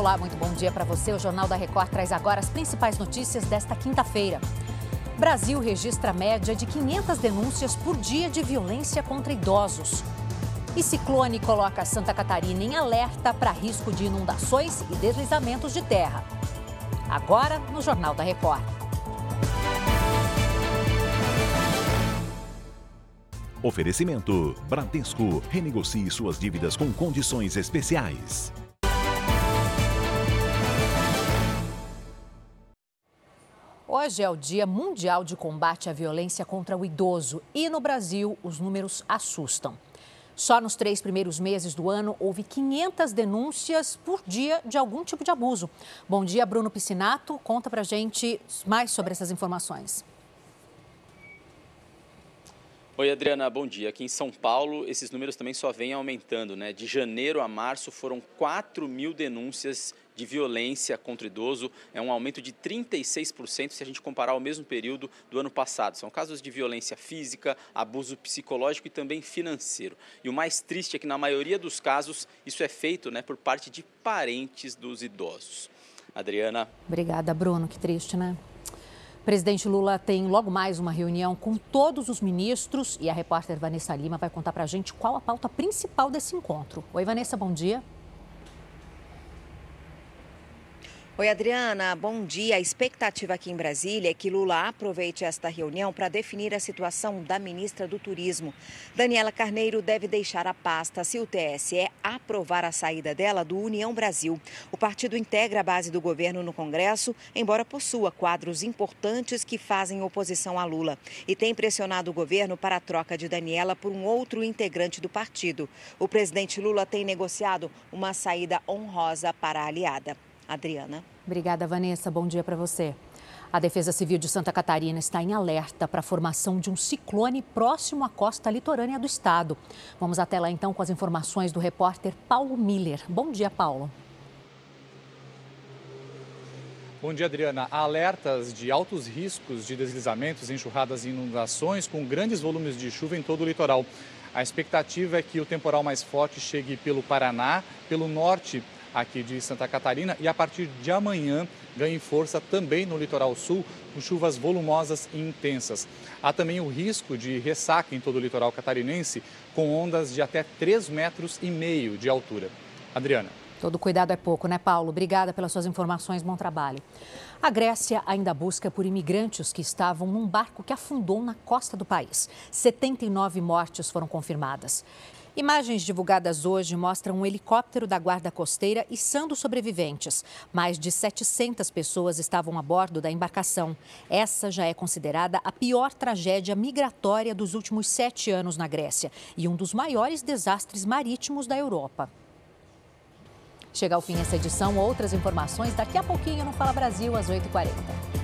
Olá, muito bom dia para você. O Jornal da Record traz agora as principais notícias desta quinta-feira. Brasil registra média de 500 denúncias por dia de violência contra idosos. E ciclone coloca Santa Catarina em alerta para risco de inundações e deslizamentos de terra. Agora, no Jornal da Record. Oferecimento: Bradesco. Renegocie suas dívidas com condições especiais. Hoje é o Dia Mundial de Combate à Violência contra o Idoso e no Brasil os números assustam. Só nos três primeiros meses do ano houve 500 denúncias por dia de algum tipo de abuso. Bom dia, Bruno Piscinato. Conta pra gente mais sobre essas informações. Oi, Adriana, bom dia. Aqui em São Paulo, esses números também só vêm aumentando, né? De janeiro a março foram 4 mil denúncias de violência contra idoso é um aumento de 36% se a gente comparar ao mesmo período do ano passado. São casos de violência física, abuso psicológico e também financeiro. E o mais triste é que, na maioria dos casos, isso é feito né, por parte de parentes dos idosos. Adriana. Obrigada, Bruno. Que triste, né? Presidente Lula tem logo mais uma reunião com todos os ministros e a repórter Vanessa Lima vai contar para a gente qual a pauta principal desse encontro. Oi, Vanessa, bom dia. Oi, Adriana, bom dia. A expectativa aqui em Brasília é que Lula aproveite esta reunião para definir a situação da ministra do Turismo. Daniela Carneiro deve deixar a pasta se o TSE aprovar a saída dela do União Brasil. O partido integra a base do governo no Congresso, embora possua quadros importantes que fazem oposição a Lula. E tem pressionado o governo para a troca de Daniela por um outro integrante do partido. O presidente Lula tem negociado uma saída honrosa para a aliada. Adriana. Obrigada, Vanessa. Bom dia para você. A Defesa Civil de Santa Catarina está em alerta para a formação de um ciclone próximo à costa litorânea do estado. Vamos até lá então com as informações do repórter Paulo Miller. Bom dia, Paulo. Bom dia, Adriana. Há alertas de altos riscos de deslizamentos, enxurradas e inundações com grandes volumes de chuva em todo o litoral. A expectativa é que o temporal mais forte chegue pelo Paraná, pelo norte aqui de Santa Catarina e a partir de amanhã ganhe força também no litoral sul, com chuvas volumosas e intensas. Há também o risco de ressaca em todo o litoral catarinense, com ondas de até 3 metros e meio de altura. Adriana. Todo cuidado é pouco, né, Paulo? Obrigada pelas suas informações, bom trabalho. A Grécia ainda busca por imigrantes que estavam num barco que afundou na costa do país. 79 mortes foram confirmadas. Imagens divulgadas hoje mostram um helicóptero da Guarda Costeira içando sobreviventes. Mais de 700 pessoas estavam a bordo da embarcação. Essa já é considerada a pior tragédia migratória dos últimos sete anos na Grécia e um dos maiores desastres marítimos da Europa. Chega ao fim essa edição. Outras informações daqui a pouquinho no Fala Brasil, às 8h40.